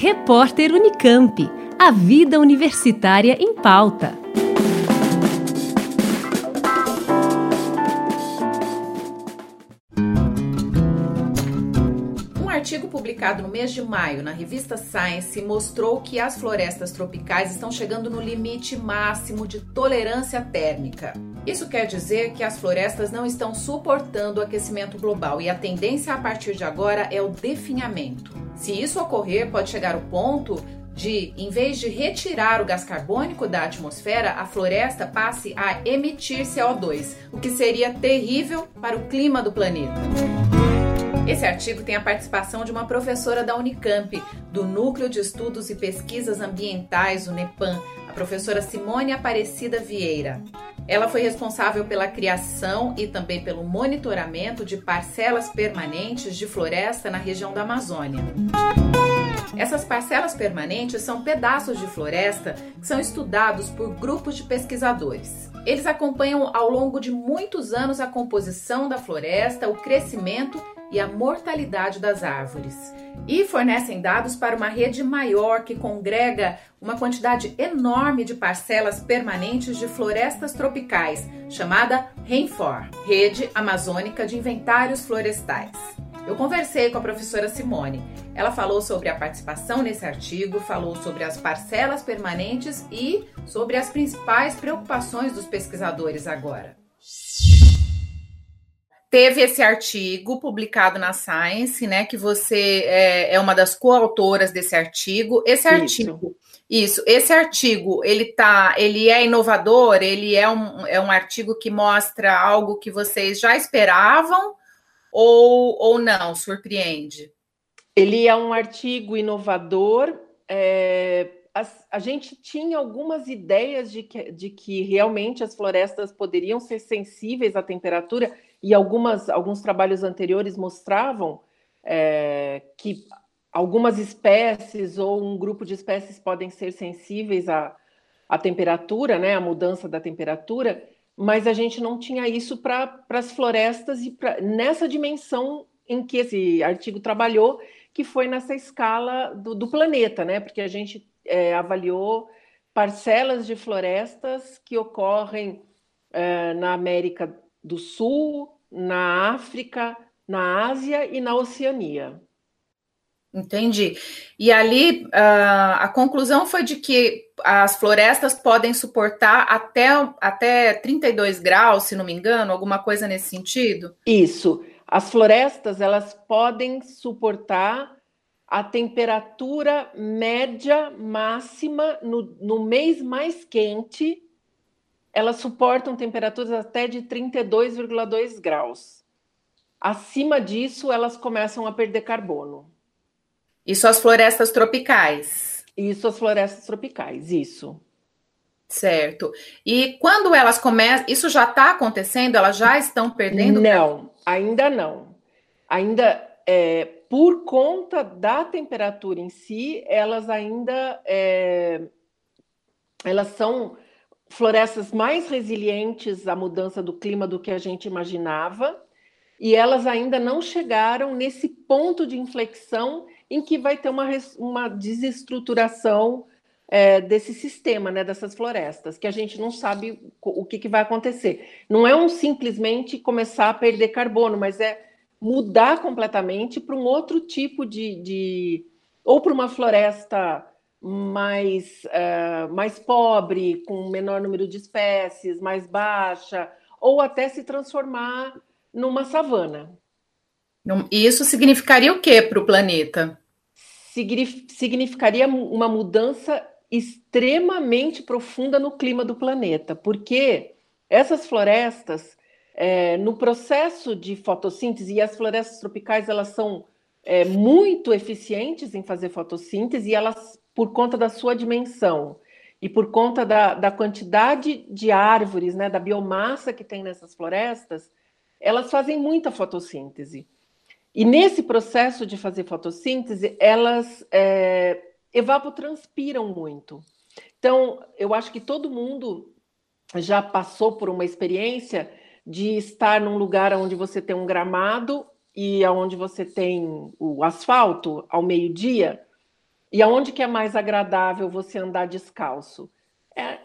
Repórter Unicamp. A vida universitária em pauta. Um artigo publicado no mês de maio na revista Science mostrou que as florestas tropicais estão chegando no limite máximo de tolerância térmica. Isso quer dizer que as florestas não estão suportando o aquecimento global e a tendência a partir de agora é o definhamento. Se isso ocorrer, pode chegar o ponto de, em vez de retirar o gás carbônico da atmosfera, a floresta passe a emitir CO2, o que seria terrível para o clima do planeta. Esse artigo tem a participação de uma professora da Unicamp, do Núcleo de Estudos e Pesquisas Ambientais, o NEPAM, a professora Simone Aparecida Vieira. Ela foi responsável pela criação e também pelo monitoramento de parcelas permanentes de floresta na região da Amazônia. Essas parcelas permanentes são pedaços de floresta que são estudados por grupos de pesquisadores. Eles acompanham ao longo de muitos anos a composição da floresta, o crescimento e a mortalidade das árvores. E fornecem dados para uma rede maior que congrega uma quantidade enorme de parcelas permanentes de florestas tropicais, chamada REINFOR Rede Amazônica de Inventários Florestais. Eu conversei com a professora Simone. Ela falou sobre a participação nesse artigo, falou sobre as parcelas permanentes e sobre as principais preocupações dos pesquisadores agora teve esse artigo publicado na Science, né? Que você é, é uma das coautoras desse artigo. Esse artigo, isso. isso, esse artigo, ele tá, ele é inovador, ele é um, é um artigo que mostra algo que vocês já esperavam ou, ou não, surpreende? Ele é um artigo inovador. É, a, a, gente tinha algumas ideias de que, de que realmente as florestas poderiam ser sensíveis à temperatura e algumas, alguns trabalhos anteriores mostravam é, que algumas espécies ou um grupo de espécies podem ser sensíveis à, à temperatura, né, à mudança da temperatura, mas a gente não tinha isso para as florestas e pra, nessa dimensão em que esse artigo trabalhou, que foi nessa escala do, do planeta, né? Porque a gente é, avaliou parcelas de florestas que ocorrem é, na América do Sul, na África, na Ásia e na Oceania. Entendi. E ali uh, a conclusão foi de que as florestas podem suportar até, até 32 graus, se não me engano, alguma coisa nesse sentido? Isso. As florestas elas podem suportar a temperatura média máxima no, no mês mais quente elas suportam temperaturas até de 32,2 graus. Acima disso, elas começam a perder carbono. Isso as florestas tropicais. Isso as florestas tropicais, isso. Certo. E quando elas começam, isso já está acontecendo? Elas já estão perdendo? Não, ainda não. Ainda é, por conta da temperatura em si, elas ainda é, elas são florestas mais resilientes à mudança do clima do que a gente imaginava, e elas ainda não chegaram nesse ponto de inflexão em que vai ter uma, uma desestruturação é, desse sistema, né, dessas florestas, que a gente não sabe o que, que vai acontecer. Não é um simplesmente começar a perder carbono, mas é mudar completamente para um outro tipo de, de ou para uma floresta mais, uh, mais pobre, com menor número de espécies, mais baixa, ou até se transformar numa savana. Isso significaria o que para o planeta? Significaria uma mudança extremamente profunda no clima do planeta, porque essas florestas, é, no processo de fotossíntese, e as florestas tropicais elas são é, muito eficientes em fazer fotossíntese e elas por conta da sua dimensão e por conta da, da quantidade de árvores, né, da biomassa que tem nessas florestas, elas fazem muita fotossíntese. E nesse processo de fazer fotossíntese, elas é, evapotranspiram muito. Então, eu acho que todo mundo já passou por uma experiência de estar num lugar onde você tem um gramado e onde você tem o asfalto ao meio-dia E aonde que é mais agradável você andar descalço? É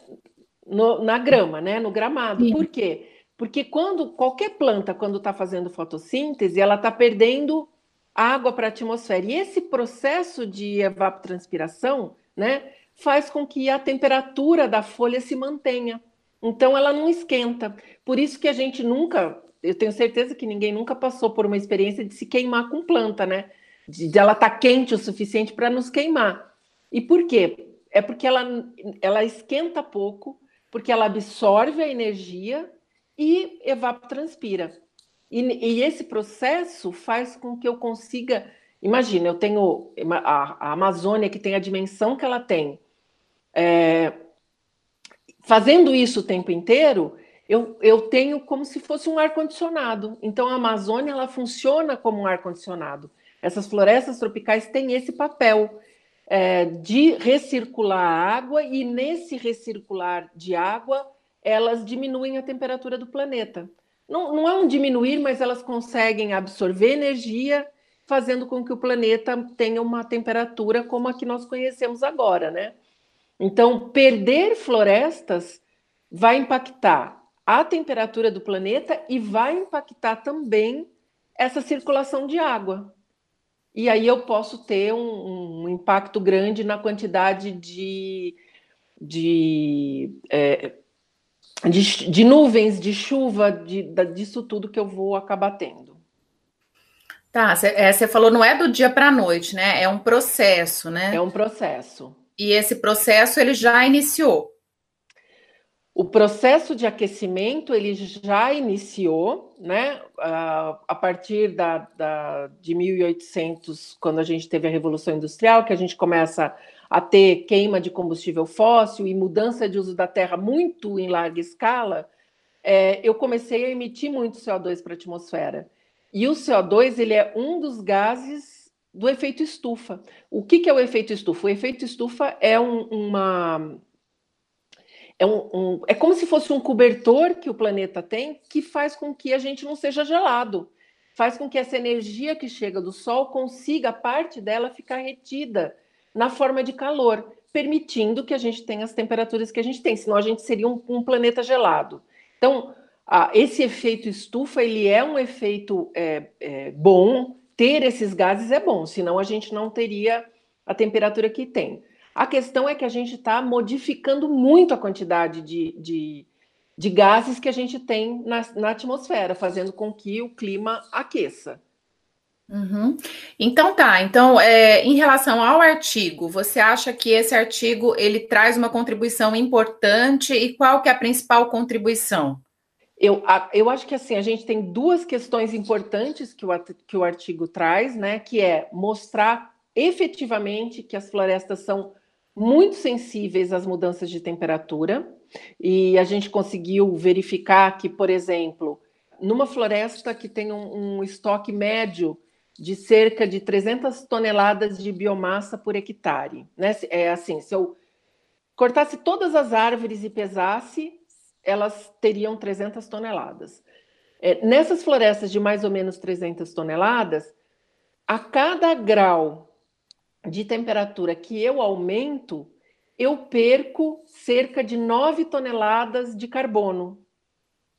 no, na grama, né? No gramado. Sim. Por quê? Porque quando qualquer planta, quando está fazendo fotossíntese, ela está perdendo água para a atmosfera. E esse processo de evapotranspiração, né, faz com que a temperatura da folha se mantenha. Então ela não esquenta. Por isso que a gente nunca, eu tenho certeza que ninguém nunca passou por uma experiência de se queimar com planta, né? De, de ela estar tá quente o suficiente para nos queimar. E por quê? É porque ela, ela esquenta pouco, porque ela absorve a energia e evapotranspira. E, e esse processo faz com que eu consiga. Imagina, eu tenho a, a Amazônia que tem a dimensão que ela tem. É, fazendo isso o tempo inteiro, eu, eu tenho como se fosse um ar-condicionado. Então, a Amazônia ela funciona como um ar-condicionado. Essas florestas tropicais têm esse papel é, de recircular a água, e nesse recircular de água, elas diminuem a temperatura do planeta. Não, não é um diminuir, mas elas conseguem absorver energia, fazendo com que o planeta tenha uma temperatura como a que nós conhecemos agora, né? Então, perder florestas vai impactar a temperatura do planeta e vai impactar também essa circulação de água. E aí eu posso ter um, um impacto grande na quantidade de, de, é, de, de, nuvens, de chuva, de, disso tudo que eu vou acabar tendo. Tá, você é, falou não é do dia para a noite, né? É um processo, né? É um processo. E esse processo ele já iniciou. O processo de aquecimento ele já iniciou, né? A partir da, da, de 1800, quando a gente teve a Revolução Industrial, que a gente começa a ter queima de combustível fóssil e mudança de uso da terra muito em larga escala, é, eu comecei a emitir muito CO2 para a atmosfera. E o CO2 ele é um dos gases do efeito estufa. O que, que é o efeito estufa? O efeito estufa é um, uma. É, um, um, é como se fosse um cobertor que o planeta tem que faz com que a gente não seja gelado. Faz com que essa energia que chega do Sol consiga, parte dela, ficar retida na forma de calor, permitindo que a gente tenha as temperaturas que a gente tem, senão a gente seria um, um planeta gelado. Então, esse efeito estufa ele é um efeito é, é, bom, ter esses gases é bom, senão a gente não teria a temperatura que tem. A questão é que a gente está modificando muito a quantidade de, de, de, gases que a gente tem na, na atmosfera, fazendo com que o clima aqueça. Uhum. Então tá, então é, em relação ao artigo, você acha que esse artigo ele traz uma contribuição importante e qual que é a principal contribuição? Eu, eu acho que assim, a gente tem duas questões importantes que o, que o artigo traz, né? Que é mostrar efetivamente que as florestas são muito sensíveis às mudanças de temperatura, e a gente conseguiu verificar que, por exemplo, numa floresta que tem um, um estoque médio de cerca de 300 toneladas de biomassa por hectare, né? É assim, se eu cortasse todas as árvores e pesasse, elas teriam 300 toneladas. É, nessas florestas de mais ou menos 300 toneladas, a cada grau de temperatura que eu aumento, eu perco cerca de 9 toneladas de carbono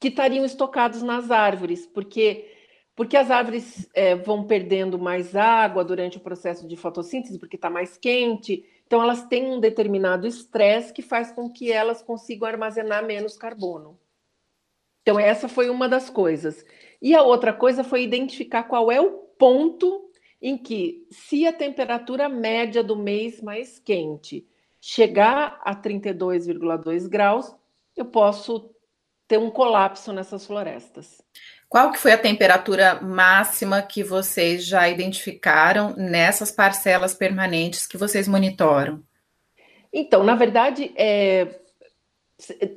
que estariam estocados nas árvores, porque porque as árvores é, vão perdendo mais água durante o processo de fotossíntese, porque está mais quente, então, elas têm um determinado estresse que faz com que elas consigam armazenar menos carbono. Então, essa foi uma das coisas. E a outra coisa foi identificar qual é o ponto em que, se a temperatura média do mês mais quente chegar a 32,2 graus, eu posso ter um colapso nessas florestas. Qual que foi a temperatura máxima que vocês já identificaram nessas parcelas permanentes que vocês monitoram? Então, na verdade, é,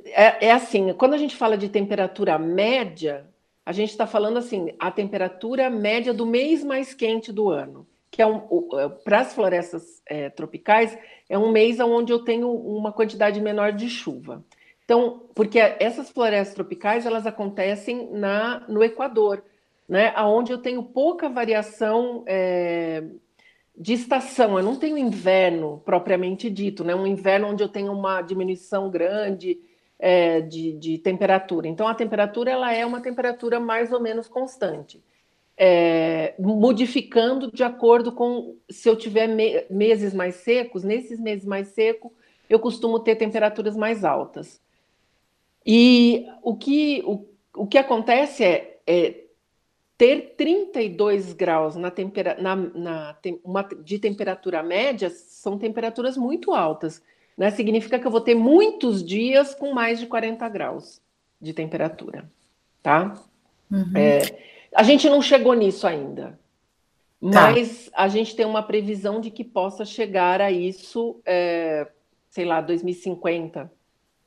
é, é assim, quando a gente fala de temperatura média, a gente está falando assim, a temperatura média do mês mais quente do ano, que é um, é, para as florestas é, tropicais, é um mês onde eu tenho uma quantidade menor de chuva. Então, porque essas florestas tropicais elas acontecem na, no Equador, né, aonde eu tenho pouca variação é, de estação, eu não tenho inverno propriamente dito, né? Um inverno onde eu tenho uma diminuição grande é, de, de, temperatura. Então, a temperatura ela é uma temperatura mais ou menos constante, é, modificando de acordo com se eu tiver me, meses mais secos. Nesses meses mais secos, eu costumo ter temperaturas mais altas. E o que, o, o que acontece é, é ter 32 graus na tempera, na, na, uma, de temperatura média são temperaturas muito altas. Né? Significa que eu vou ter muitos dias com mais de 40 graus de temperatura. Tá? Uhum. É, a gente não chegou nisso ainda. Tá. Mas a gente tem uma previsão de que possa chegar a isso, é, sei lá, 2050,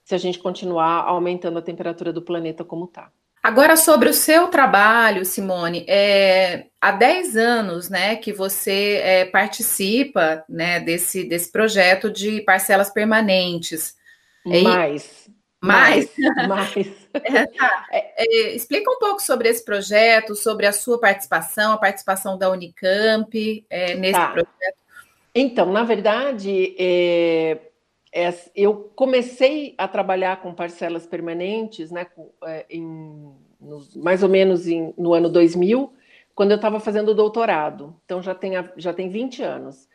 se a gente continuar aumentando a temperatura do planeta como está. Agora, sobre o seu trabalho, Simone, é, há 10 anos né, que você é, participa né, desse, desse projeto de parcelas permanentes. Mais. Mais? Mais. É, tá. É, é, explica um pouco sobre esse projeto, sobre a sua participação, a participação da Unicamp é, nesse tá. projeto. Então, na verdade, é, eu comecei a trabalhar com parcelas permanentes, né, é, em, mais ou menos em, no ano 2000, quando eu estava fazendo doutorado. Então já tem, já tem 20 anos.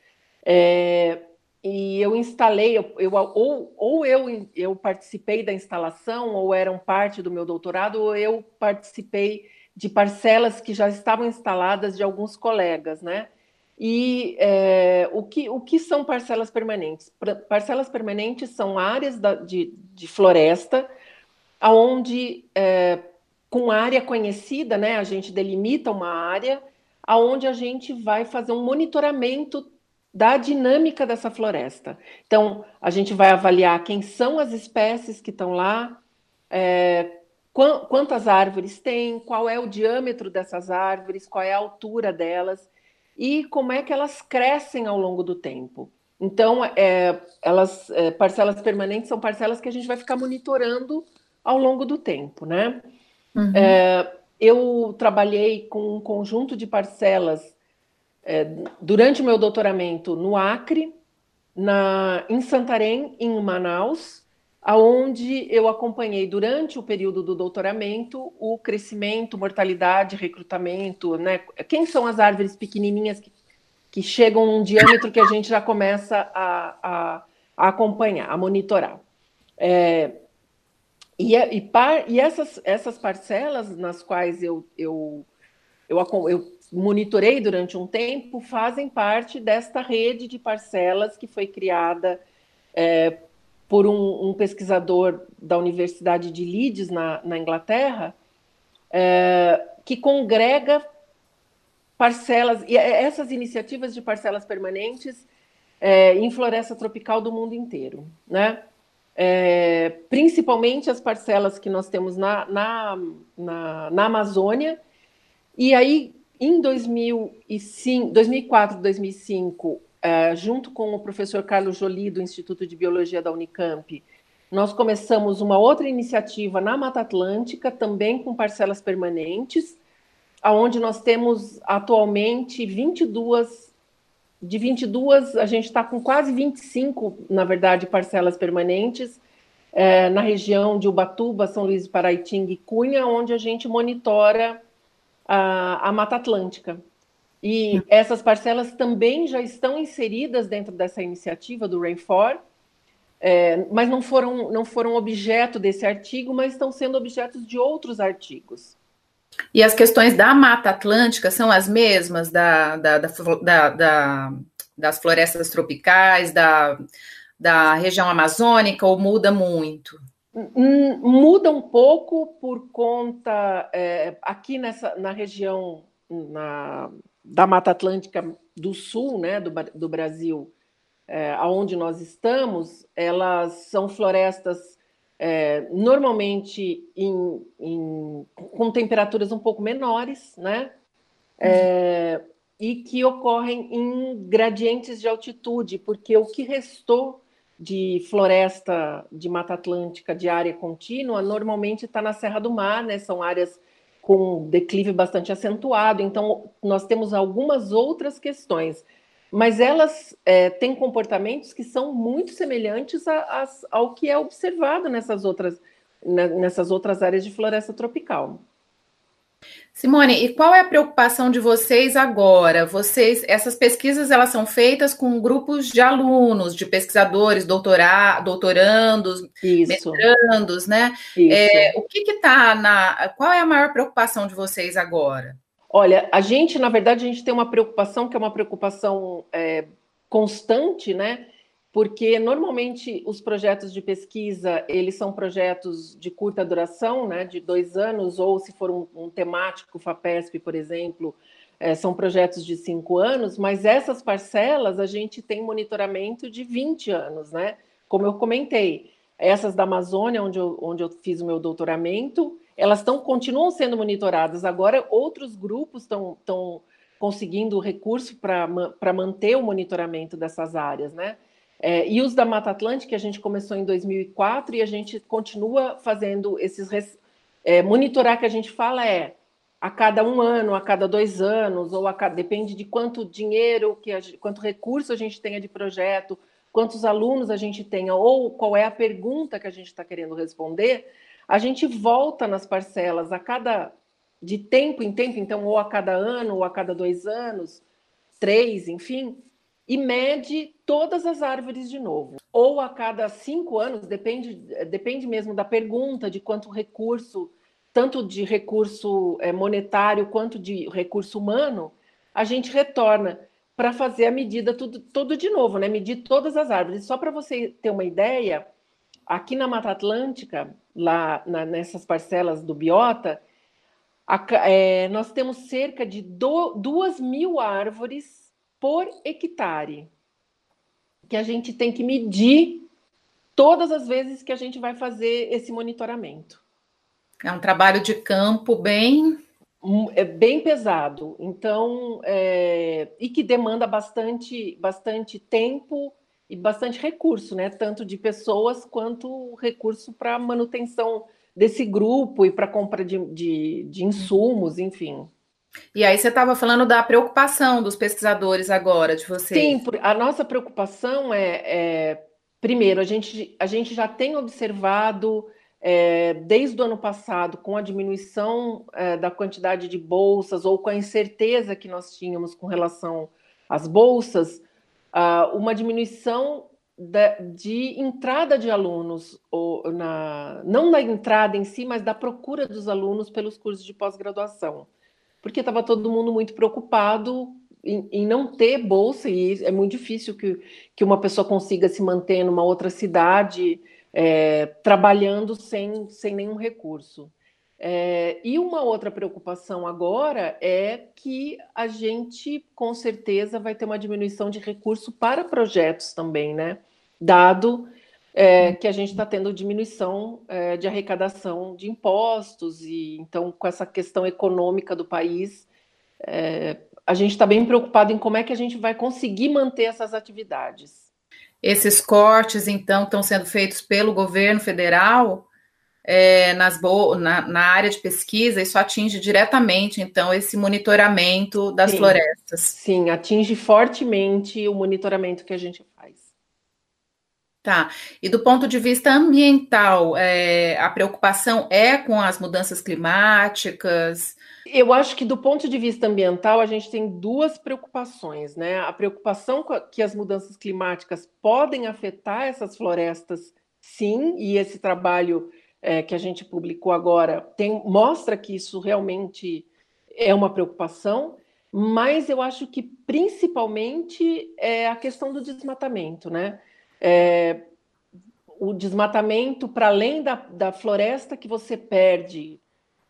É, e eu instalei, eu, eu, ou, ou eu, eu participei da instalação, ou eram parte do meu doutorado, ou eu participei de parcelas que já estavam instaladas de alguns colegas, né? E é, o, que, o que são parcelas permanentes? Parcelas permanentes são áreas da, de, de floresta, onde, é, com área conhecida, né, a gente delimita uma área, aonde a gente vai fazer um monitoramento da dinâmica dessa floresta. Então, a gente vai avaliar quem são as espécies que estão lá, é, quantas árvores tem, qual é o diâmetro dessas árvores, qual é a altura delas e como é que elas crescem ao longo do tempo. Então, é, elas, é, parcelas permanentes são parcelas que a gente vai ficar monitorando ao longo do tempo, né? Uhum. É, eu trabalhei com um conjunto de parcelas é, durante o meu doutoramento no Acre, na, em Santarém, em Manaus, aonde eu acompanhei durante o período do doutoramento o crescimento, mortalidade, recrutamento, né? Quem são as árvores pequenininhas que, que chegam num diâmetro que a gente já começa a, a, a acompanhar, a monitorar. É, e, e, par, e essas, essas parcelas nas quais eu, eu, eu, eu monitorei durante um tempo fazem parte desta rede de parcelas que foi criada é, por um, um, pesquisador da Universidade de Leeds, na, na Inglaterra, é, que congrega parcelas, e é, essas iniciativas de parcelas permanentes é, em floresta tropical do mundo inteiro, né? É, principalmente as parcelas que nós temos na, na, na, na Amazônia, e aí em 2005, 2004, 2005, é, junto com o professor Carlos Jolie, do Instituto de Biologia da Unicamp, nós começamos uma outra iniciativa na Mata Atlântica, também com parcelas permanentes, aonde nós temos atualmente 22, de 22, a gente está com quase 25, na verdade, parcelas permanentes, é, na região de Ubatuba, São Luís de Paraitinga e Cunha, onde a gente monitora a, a Mata Atlântica. E essas parcelas também já estão inseridas dentro dessa iniciativa do Rainfor, é, mas não foram, não foram objeto desse artigo, mas estão sendo objetos de outros artigos. E as questões da Mata Atlântica são as mesmas da, da, da, da das florestas tropicais, da, da região amazônica, ou muda muito? Hum, muda um pouco por conta, é, aqui nessa, na região, na, da Mata Atlântica do Sul, né, do, do Brasil, é, aonde nós estamos, elas são florestas é, normalmente em, em, com temperaturas um pouco menores, né? É, e que ocorrem em gradientes de altitude, porque o que restou de floresta de Mata Atlântica de área contínua normalmente está na Serra do Mar, né? São áreas com declive bastante acentuado. Então, nós temos algumas outras questões, mas elas é, têm comportamentos que são muito semelhantes a, a, ao que é observado nessas outras, nessas outras áreas de floresta tropical. Simone, e qual é a preocupação de vocês agora? Vocês, essas pesquisas elas são feitas com grupos de alunos, de pesquisadores, doutora, doutorandos, Isso. mestrandos, né? É, o que está na. Qual é a maior preocupação de vocês agora? Olha, a gente, na verdade, a gente tem uma preocupação que é uma preocupação é, constante, né? Porque normalmente os projetos de pesquisa eles são projetos de curta duração, né, de dois anos, ou se for um, um temático, FAPESP, por exemplo, é, são projetos de cinco anos, mas essas parcelas a gente tem monitoramento de 20 anos, né? Como eu comentei, essas da Amazônia, onde eu, onde eu fiz o meu doutoramento, elas estão continuam sendo monitoradas. Agora, outros grupos estão conseguindo recurso para manter o monitoramento dessas áreas, né? É, e os da Mata Atlântica, a gente começou em 2004 e a gente continua fazendo esses. É, monitorar que a gente fala é a cada um ano, a cada dois anos, ou a cada, depende de quanto dinheiro, que a, quanto recurso a gente tenha de projeto, quantos alunos a gente tenha, ou qual é a pergunta que a gente está querendo responder, a gente volta nas parcelas a cada de tempo em tempo, então, ou a cada ano, ou a cada dois anos, três, enfim, e mede todas as árvores de novo. Ou a cada cinco anos, depende, depende mesmo da pergunta, de quanto recurso, tanto de recurso eh, monetário quanto de recurso humano, a gente retorna para fazer a medida tudo, tudo de novo, né? Medir todas as árvores. Só para você ter uma ideia, aqui na Mata Atlântica, lá na, nessas parcelas do biota, a, é, nós temos cerca de do, duas mil árvores por hectare, que a gente tem que medir todas as vezes que a gente vai fazer esse monitoramento. É um trabalho de campo bem. É bem pesado, então, é, e que demanda bastante, bastante tempo e bastante recurso, né? Tanto de pessoas quanto recurso para manutenção desse grupo e para compra de, de, de insumos, enfim. E aí você estava falando da preocupação dos pesquisadores agora, de vocês. Sim, a nossa preocupação é, é primeiro, a gente, a gente já tem observado é, desde o ano passado, com a diminuição é, da quantidade de bolsas ou com a incerteza que nós tínhamos com relação às bolsas, uh, uma diminuição de, de, entrada de alunos, ou na, não da entrada em si, mas da procura dos alunos pelos cursos de pós-graduação porque estava todo mundo muito preocupado em, em, não ter bolsa, e é muito difícil que, que uma pessoa consiga se manter numa outra cidade é, trabalhando sem, sem nenhum recurso. É, e uma outra preocupação agora é que a gente, com certeza, vai ter uma diminuição de recurso para projetos também, né? Dado é, que a gente está tendo diminuição é, de arrecadação de impostos, e então, com essa questão econômica do país, é, a gente está bem preocupado em como é que a gente vai conseguir manter essas atividades. Esses cortes, então, estão sendo feitos pelo governo federal é, nas na, na, área de pesquisa, isso atinge diretamente, então, esse monitoramento das sim, florestas. Sim, atinge fortemente o monitoramento que a gente faz. Tá. E do ponto de vista ambiental, é, a preocupação é com as mudanças climáticas? Eu acho que do ponto de vista ambiental, a gente tem duas preocupações, né? A preocupação que as mudanças climáticas podem afetar essas florestas, sim, e esse trabalho é, que a gente publicou agora tem, mostra que isso realmente é uma preocupação, mas eu acho que principalmente é a questão do desmatamento, né? É, o desmatamento, para além da, da floresta que você perde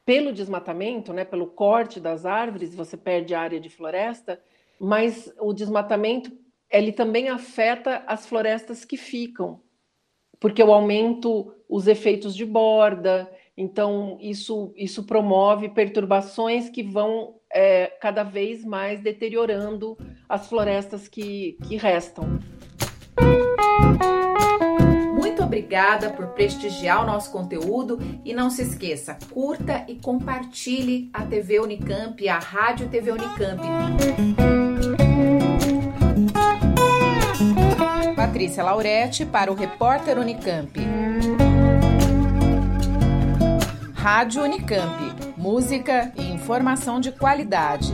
pelo desmatamento, né, pelo corte das árvores, você perde área de floresta, mas o desmatamento ele também afeta as florestas que ficam, porque eu aumento os efeitos de borda, então isso, isso promove perturbações que vão é, cada vez mais deteriorando as florestas que, que restam. Obrigada por prestigiar o nosso conteúdo e não se esqueça, curta e compartilhe a TV Unicamp, a Rádio TV Unicamp. Patrícia Lauretti para o Repórter Unicamp. Rádio Unicamp. Música e informação de qualidade.